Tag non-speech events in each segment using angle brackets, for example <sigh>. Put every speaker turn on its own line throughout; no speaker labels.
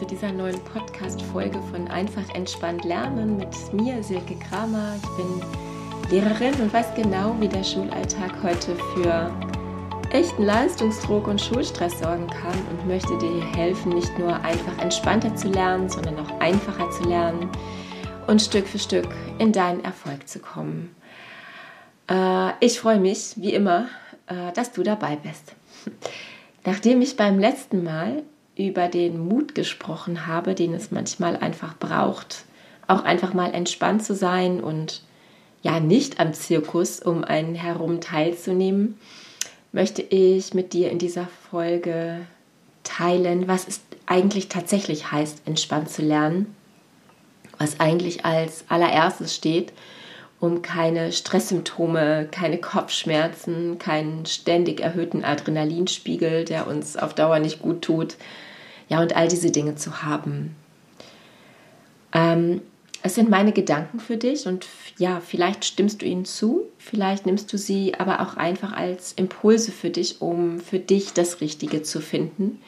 zu dieser neuen Podcast-Folge von Einfach entspannt lernen mit mir, Silke Kramer. Ich bin Lehrerin und weiß genau, wie der Schulalltag heute für echten Leistungsdruck und Schulstress sorgen kann und möchte dir helfen, nicht nur einfach entspannter zu lernen, sondern auch einfacher zu lernen und Stück für Stück in deinen Erfolg zu kommen. Äh, ich freue mich, wie immer, äh, dass du dabei bist. Nachdem ich beim letzten Mal über den Mut gesprochen habe, den es manchmal einfach braucht, auch einfach mal entspannt zu sein und ja nicht am Zirkus um einen herum teilzunehmen, möchte ich mit dir in dieser Folge teilen, was es eigentlich tatsächlich heißt, entspannt zu lernen, was eigentlich als allererstes steht um keine Stresssymptome, keine Kopfschmerzen, keinen ständig erhöhten Adrenalinspiegel, der uns auf Dauer nicht gut tut. Ja, und all diese Dinge zu haben. Ähm, es sind meine Gedanken für dich und ja, vielleicht stimmst du ihnen zu, vielleicht nimmst du sie aber auch einfach als Impulse für dich, um für dich das Richtige zu finden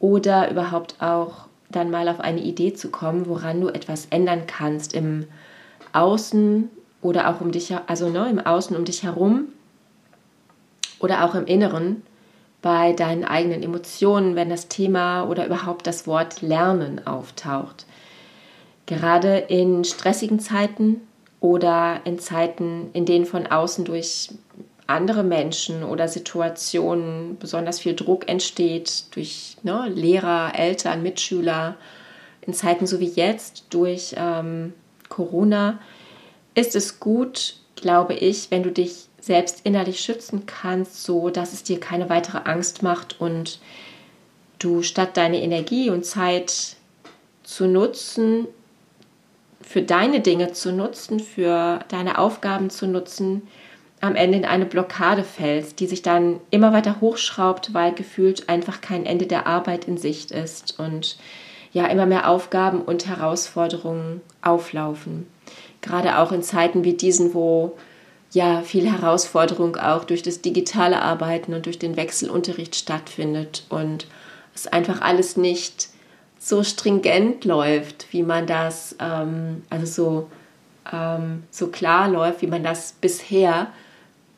oder überhaupt auch dann mal auf eine Idee zu kommen, woran du etwas ändern kannst im Außen oder auch um dich, also ne, im Außen um dich herum oder auch im Inneren bei deinen eigenen Emotionen, wenn das Thema oder überhaupt das Wort Lernen auftaucht. Gerade in stressigen Zeiten oder in Zeiten, in denen von außen durch andere Menschen oder Situationen besonders viel Druck entsteht, durch ne, Lehrer, Eltern, Mitschüler, in Zeiten so wie jetzt durch ähm, Corona, ist es gut, glaube ich, wenn du dich selbst innerlich schützen kannst, so dass es dir keine weitere Angst macht und du statt deine Energie und Zeit zu nutzen, für deine Dinge zu nutzen, für deine Aufgaben zu nutzen, am Ende in eine Blockade fällst, die sich dann immer weiter hochschraubt, weil gefühlt einfach kein Ende der Arbeit in Sicht ist und ja immer mehr Aufgaben und Herausforderungen auflaufen. Gerade auch in Zeiten wie diesen, wo ja viel Herausforderung auch durch das digitale Arbeiten und durch den Wechselunterricht stattfindet und es einfach alles nicht so stringent läuft, wie man das, ähm, also so, ähm, so klar läuft, wie man das bisher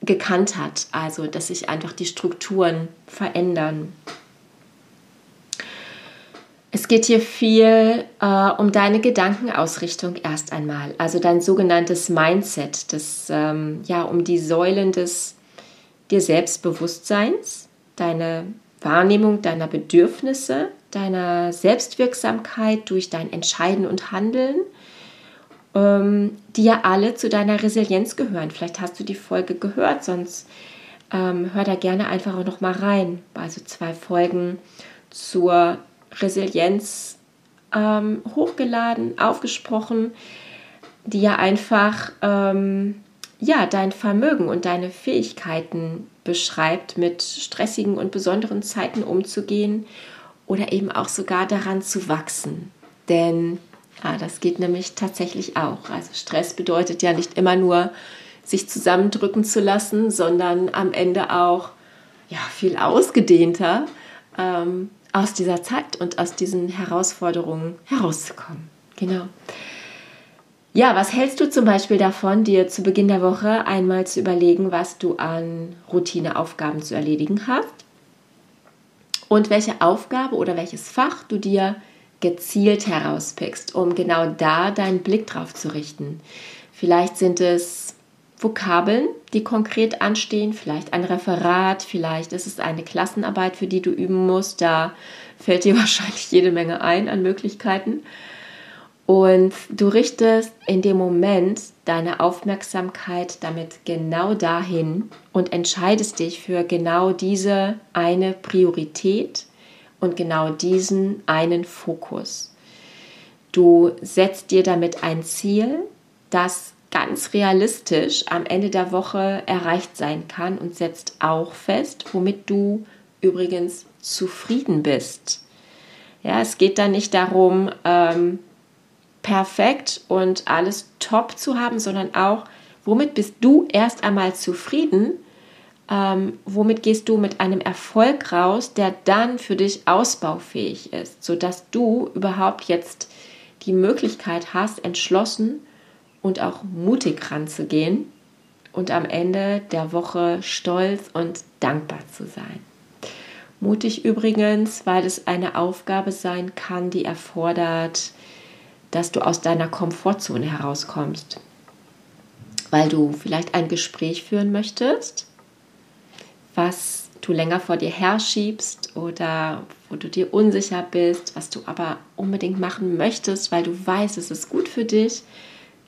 gekannt hat. Also, dass sich einfach die Strukturen verändern. Es geht hier viel äh, um deine Gedankenausrichtung erst einmal, also dein sogenanntes Mindset, das, ähm, ja, um die Säulen des dir Selbstbewusstseins, deine Wahrnehmung deiner Bedürfnisse, deiner Selbstwirksamkeit durch dein Entscheiden und Handeln, ähm, die ja alle zu deiner Resilienz gehören. Vielleicht hast du die Folge gehört, sonst ähm, hör da gerne einfach auch noch mal rein. Also zwei Folgen zur Resilienz ähm, hochgeladen, aufgesprochen, die ja einfach ähm, ja, dein Vermögen und deine Fähigkeiten beschreibt, mit stressigen und besonderen Zeiten umzugehen oder eben auch sogar daran zu wachsen. Denn ja, das geht nämlich tatsächlich auch. Also Stress bedeutet ja nicht immer nur, sich zusammendrücken zu lassen, sondern am Ende auch ja, viel ausgedehnter. Ähm, aus dieser Zeit und aus diesen Herausforderungen herauszukommen. Genau. Ja, was hältst du zum Beispiel davon, dir zu Beginn der Woche einmal zu überlegen, was du an Routineaufgaben zu erledigen hast und welche Aufgabe oder welches Fach du dir gezielt herauspickst, um genau da deinen Blick drauf zu richten. Vielleicht sind es Vokabeln, die konkret anstehen, vielleicht ein Referat, vielleicht ist es eine Klassenarbeit, für die du üben musst. Da fällt dir <laughs> wahrscheinlich jede Menge ein an Möglichkeiten. Und du richtest in dem Moment deine Aufmerksamkeit damit genau dahin und entscheidest dich für genau diese eine Priorität und genau diesen einen Fokus. Du setzt dir damit ein Ziel, das ganz realistisch am Ende der Woche erreicht sein kann und setzt auch fest, womit du übrigens zufrieden bist. Ja, es geht da nicht darum, ähm, perfekt und alles top zu haben, sondern auch, womit bist du erst einmal zufrieden ähm, womit gehst du mit einem Erfolg raus, der dann für dich ausbaufähig ist, sodass du überhaupt jetzt die Möglichkeit hast, entschlossen und auch mutig ranzugehen und am Ende der Woche stolz und dankbar zu sein. Mutig übrigens, weil es eine Aufgabe sein kann, die erfordert, dass du aus deiner Komfortzone herauskommst. Weil du vielleicht ein Gespräch führen möchtest, was du länger vor dir herschiebst oder wo du dir unsicher bist, was du aber unbedingt machen möchtest, weil du weißt, es ist gut für dich,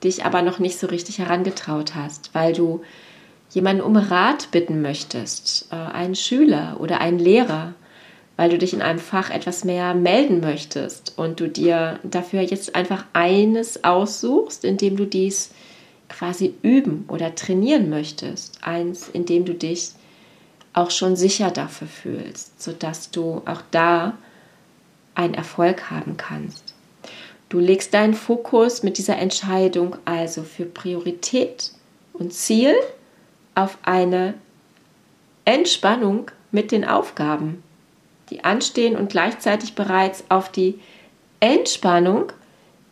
dich aber noch nicht so richtig herangetraut hast, weil du jemanden um Rat bitten möchtest, äh, einen Schüler oder einen Lehrer, weil du dich in einem Fach etwas mehr melden möchtest und du dir dafür jetzt einfach eines aussuchst, in dem du dies quasi üben oder trainieren möchtest, eins, in dem du dich auch schon sicher dafür fühlst, sodass du auch da einen Erfolg haben kannst. Du legst deinen Fokus mit dieser Entscheidung also für Priorität und Ziel auf eine Entspannung mit den Aufgaben, die anstehen und gleichzeitig bereits auf die Entspannung,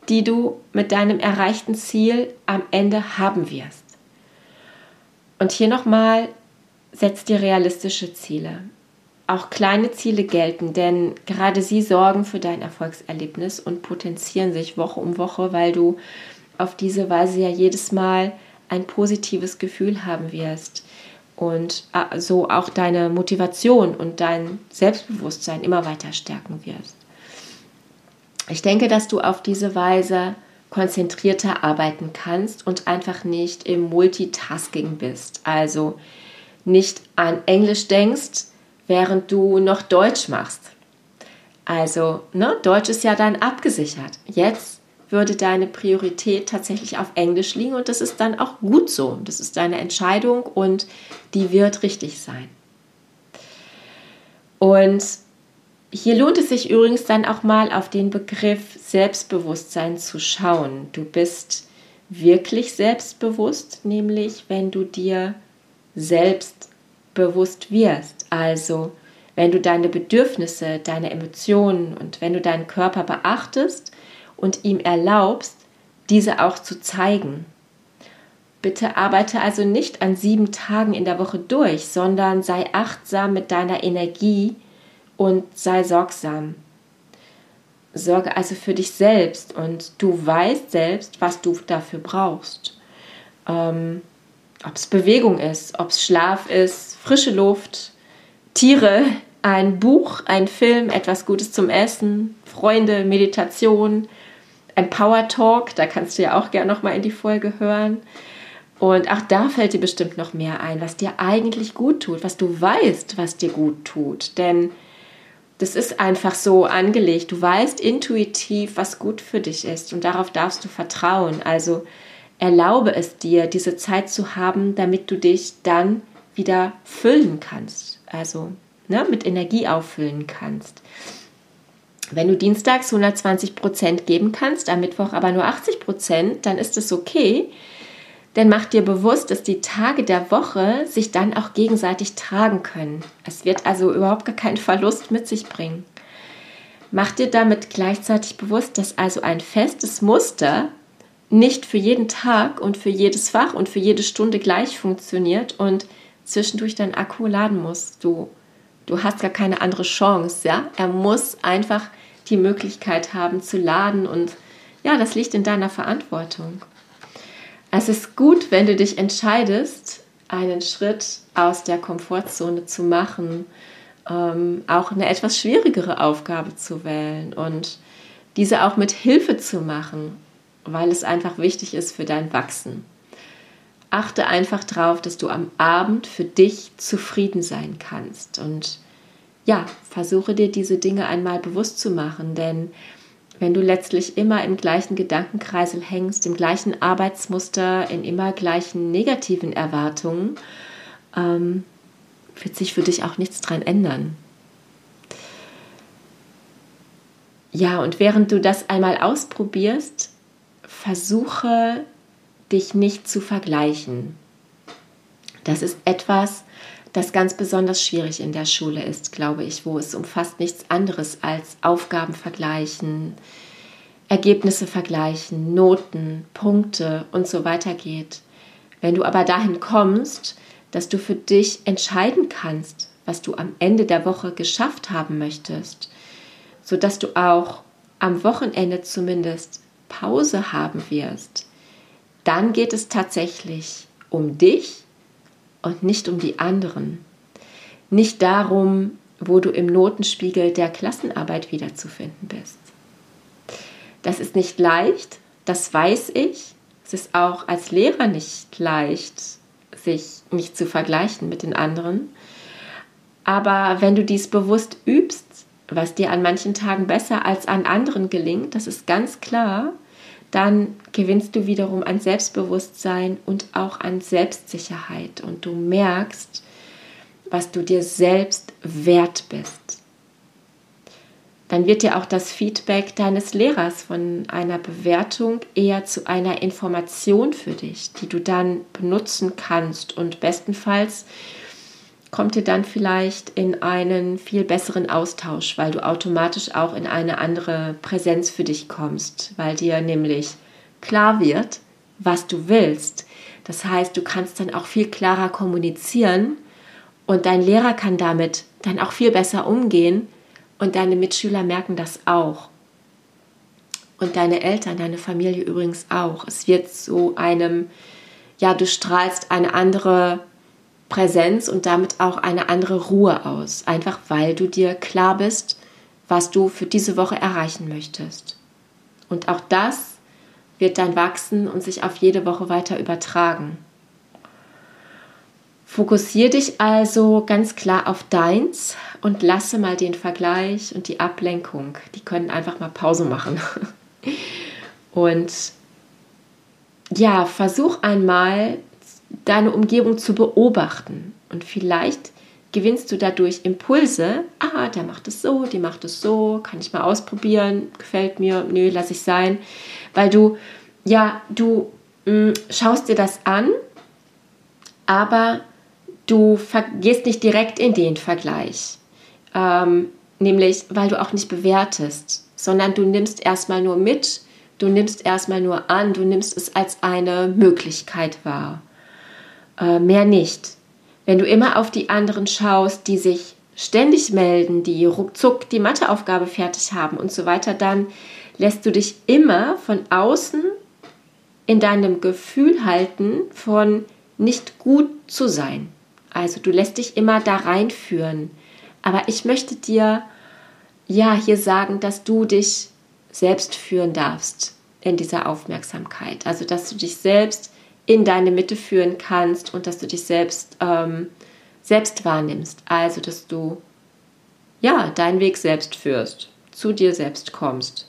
die du mit deinem erreichten Ziel am Ende haben wirst. Und hier nochmal, setz dir realistische Ziele. Auch kleine Ziele gelten, denn gerade sie sorgen für dein Erfolgserlebnis und potenzieren sich Woche um Woche, weil du auf diese Weise ja jedes Mal ein positives Gefühl haben wirst und äh, so auch deine Motivation und dein Selbstbewusstsein immer weiter stärken wirst. Ich denke, dass du auf diese Weise konzentrierter arbeiten kannst und einfach nicht im Multitasking bist. Also nicht an Englisch denkst, während du noch Deutsch machst. Also, ne, Deutsch ist ja dann abgesichert. Jetzt würde deine Priorität tatsächlich auf Englisch liegen und das ist dann auch gut so. Das ist deine Entscheidung und die wird richtig sein. Und hier lohnt es sich übrigens dann auch mal auf den Begriff Selbstbewusstsein zu schauen. Du bist wirklich selbstbewusst, nämlich wenn du dir selbst bewusst wirst. Also wenn du deine Bedürfnisse, deine Emotionen und wenn du deinen Körper beachtest und ihm erlaubst, diese auch zu zeigen. Bitte arbeite also nicht an sieben Tagen in der Woche durch, sondern sei achtsam mit deiner Energie und sei sorgsam. Sorge also für dich selbst und du weißt selbst, was du dafür brauchst. Ähm, ob es Bewegung ist, ob es Schlaf ist, frische Luft, Tiere, ein Buch, ein Film, etwas Gutes zum Essen, Freunde, Meditation, ein Power Talk, da kannst du ja auch gerne noch mal in die Folge hören. Und auch da fällt dir bestimmt noch mehr ein, was dir eigentlich gut tut, was du weißt, was dir gut tut. Denn das ist einfach so angelegt. Du weißt intuitiv, was gut für dich ist und darauf darfst du vertrauen. Also erlaube es dir, diese Zeit zu haben, damit du dich dann wieder füllen kannst. Also ne, mit Energie auffüllen kannst. Wenn du dienstags 120 Prozent geben kannst, am Mittwoch aber nur 80 Prozent, dann ist es okay. Denn mach dir bewusst, dass die Tage der Woche sich dann auch gegenseitig tragen können. Es wird also überhaupt gar keinen Verlust mit sich bringen. Mach dir damit gleichzeitig bewusst, dass also ein festes Muster nicht für jeden Tag und für jedes Fach und für jede Stunde gleich funktioniert und zwischendurch dein Akku laden musst. Du, du hast gar keine andere Chance, ja? Er muss einfach die Möglichkeit haben zu laden und ja, das liegt in deiner Verantwortung. Es ist gut, wenn du dich entscheidest, einen Schritt aus der Komfortzone zu machen, ähm, auch eine etwas schwierigere Aufgabe zu wählen und diese auch mit Hilfe zu machen weil es einfach wichtig ist für dein Wachsen. Achte einfach darauf, dass du am Abend für dich zufrieden sein kannst. Und ja, versuche dir diese Dinge einmal bewusst zu machen, denn wenn du letztlich immer im gleichen Gedankenkreisel hängst, im gleichen Arbeitsmuster, in immer gleichen negativen Erwartungen, ähm, wird sich für dich auch nichts dran ändern. Ja, und während du das einmal ausprobierst, versuche dich nicht zu vergleichen. Das ist etwas, das ganz besonders schwierig in der Schule ist, glaube ich, wo es um fast nichts anderes als Aufgaben vergleichen, Ergebnisse vergleichen, Noten, Punkte und so weiter geht. Wenn du aber dahin kommst, dass du für dich entscheiden kannst, was du am Ende der Woche geschafft haben möchtest, sodass du auch am Wochenende zumindest Pause haben wirst, dann geht es tatsächlich um dich und nicht um die anderen. Nicht darum, wo du im Notenspiegel der Klassenarbeit wiederzufinden bist. Das ist nicht leicht, das weiß ich. Es ist auch als Lehrer nicht leicht, sich nicht zu vergleichen mit den anderen. Aber wenn du dies bewusst übst, was dir an manchen Tagen besser als an anderen gelingt, das ist ganz klar, dann gewinnst du wiederum an Selbstbewusstsein und auch an Selbstsicherheit und du merkst, was du dir selbst wert bist. Dann wird dir auch das Feedback deines Lehrers von einer Bewertung eher zu einer Information für dich, die du dann benutzen kannst und bestenfalls kommt ihr dann vielleicht in einen viel besseren Austausch, weil du automatisch auch in eine andere Präsenz für dich kommst, weil dir nämlich klar wird, was du willst. Das heißt, du kannst dann auch viel klarer kommunizieren und dein Lehrer kann damit dann auch viel besser umgehen und deine Mitschüler merken das auch. Und deine Eltern, deine Familie übrigens auch. Es wird so einem, ja, du strahlst eine andere Präsenz und damit auch eine andere Ruhe aus, einfach weil du dir klar bist, was du für diese Woche erreichen möchtest. Und auch das wird dann wachsen und sich auf jede Woche weiter übertragen. Fokussiere dich also ganz klar auf deins und lasse mal den Vergleich und die Ablenkung. Die können einfach mal Pause machen. <laughs> Und ja, versuch einmal deine Umgebung zu beobachten. Und vielleicht gewinnst du dadurch Impulse. Ah, der macht es so, die macht es so, kann ich mal ausprobieren, gefällt mir, nö, lass ich sein. Weil du, ja, du mh, mm, schaust dir das an, aber du gehst nicht direkt in den Vergleich. Ähm, nämlich, weil du auch nicht bewertest, sondern du nimmst erstmal nur mit, du nimmst erstmal nur an, du nimmst es als eine Möglichkeit wahr äh, mehr nicht. Wenn du immer auf die anderen schaust, die sich ständig melden, die ruckzuck die Matheaufgabe fertig haben und so weiter, dann lässt du dich immer von außen in deinem Gefühl halten, von nicht gut zu sein. Also du lässt dich immer da reinführen. Aber ich möchte dir ja hier sagen, dass du dich selbst führen darfst in dieser Aufmerksamkeit. Also dass du dich selbst in deine Mitte führen kannst und dass du dich selbst, ähm, selbst wahrnimmst. Also, dass du ja deinen Weg selbst führst, zu dir selbst kommst.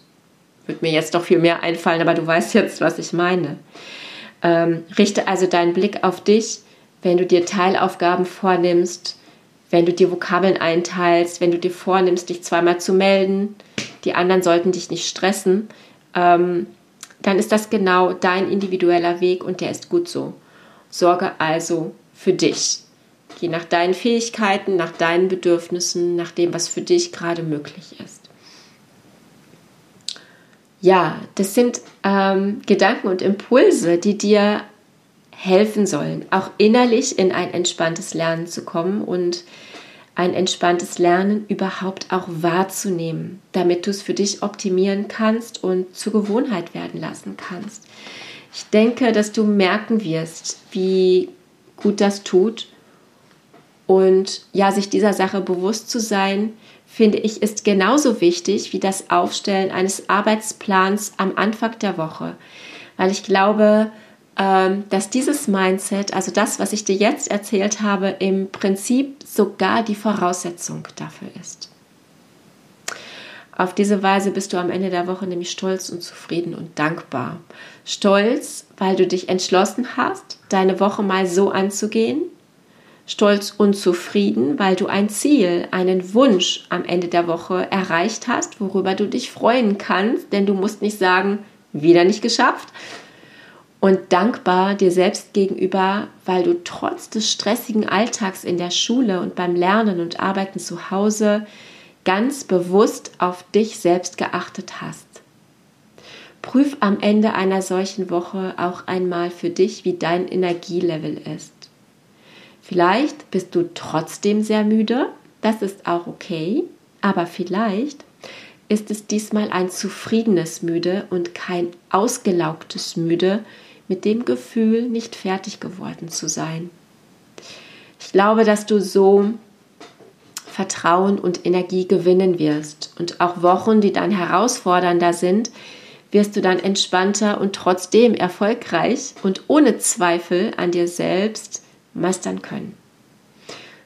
Wird mir jetzt doch viel mehr einfallen, aber du weißt jetzt, was ich meine. Ähm, richte also deinen Blick auf dich, wenn du dir Teilaufgaben vornimmst, wenn du dir Vokabeln einteilst, wenn du dir vornimmst, dich zweimal zu melden. Die anderen sollten dich nicht stressen. Ähm, dann ist das genau dein individueller Weg und der ist gut so. Sorge also für dich. Geh nach deinen Fähigkeiten, nach deinen Bedürfnissen, nach dem, was für dich gerade möglich ist. Ja, das sind ähm, Gedanken und Impulse, die dir helfen sollen, auch innerlich in ein entspanntes Lernen zu kommen und ein entspanntes Lernen überhaupt auch wahrzunehmen, damit du es für dich optimieren kannst und zur Gewohnheit werden lassen kannst. Ich denke, dass du merken wirst, wie gut das tut. Und ja, sich dieser Sache bewusst zu sein, finde ich, ist genauso wichtig wie das Aufstellen eines Arbeitsplans am Anfang der Woche. Weil ich glaube, dass dieses Mindset, also das, was ich dir jetzt erzählt habe, im Prinzip sogar die Voraussetzung dafür ist. Auf diese Weise bist du am Ende der Woche nämlich stolz und zufrieden und dankbar. Stolz, weil du dich entschlossen hast, deine Woche mal so anzugehen. Stolz und zufrieden, weil du ein Ziel, einen Wunsch am Ende der Woche erreicht hast, worüber du dich freuen kannst, denn du musst nicht sagen, wieder nicht geschafft, und dankbar dir selbst gegenüber, weil du trotz des stressigen Alltags in der Schule und beim Lernen und Arbeiten zu Hause ganz bewusst auf dich selbst geachtet hast. Prüf am Ende einer solchen Woche auch einmal für dich, wie dein Energielevel ist. Vielleicht bist du trotzdem sehr müde, das ist auch okay, aber vielleicht ist es diesmal ein zufriedenes Müde und kein ausgelaugtes Müde mit dem Gefühl, nicht fertig geworden zu sein. Ich glaube, dass du so Vertrauen und Energie gewinnen wirst und auch Wochen, die dann herausfordernder sind, wirst du dann entspannter und trotzdem erfolgreich und ohne Zweifel an dir selbst meistern können.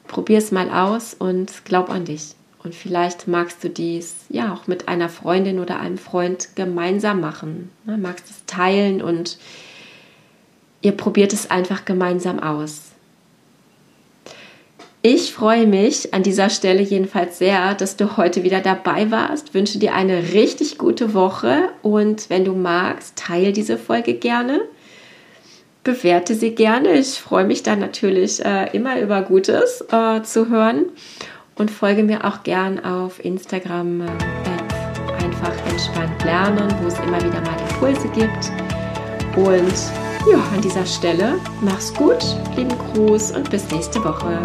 Probier es mal aus und glaub an dich. Und vielleicht magst du dies ja auch mit einer Freundin oder einem Freund gemeinsam machen. Magst es teilen und ihr probiert es einfach gemeinsam aus. Ich freue mich an dieser Stelle jedenfalls sehr, dass du heute wieder dabei warst. Wünsche dir eine richtig gute Woche und wenn du magst, teile diese Folge gerne. Bewerte sie gerne. Ich freue mich dann natürlich äh, immer über Gutes äh, zu hören und folge mir auch gern auf Instagram äh, einfach entspannt lernen, wo es immer wieder mal Impulse gibt. Und ja, an dieser Stelle mach's gut, lieben Gruß und bis nächste Woche.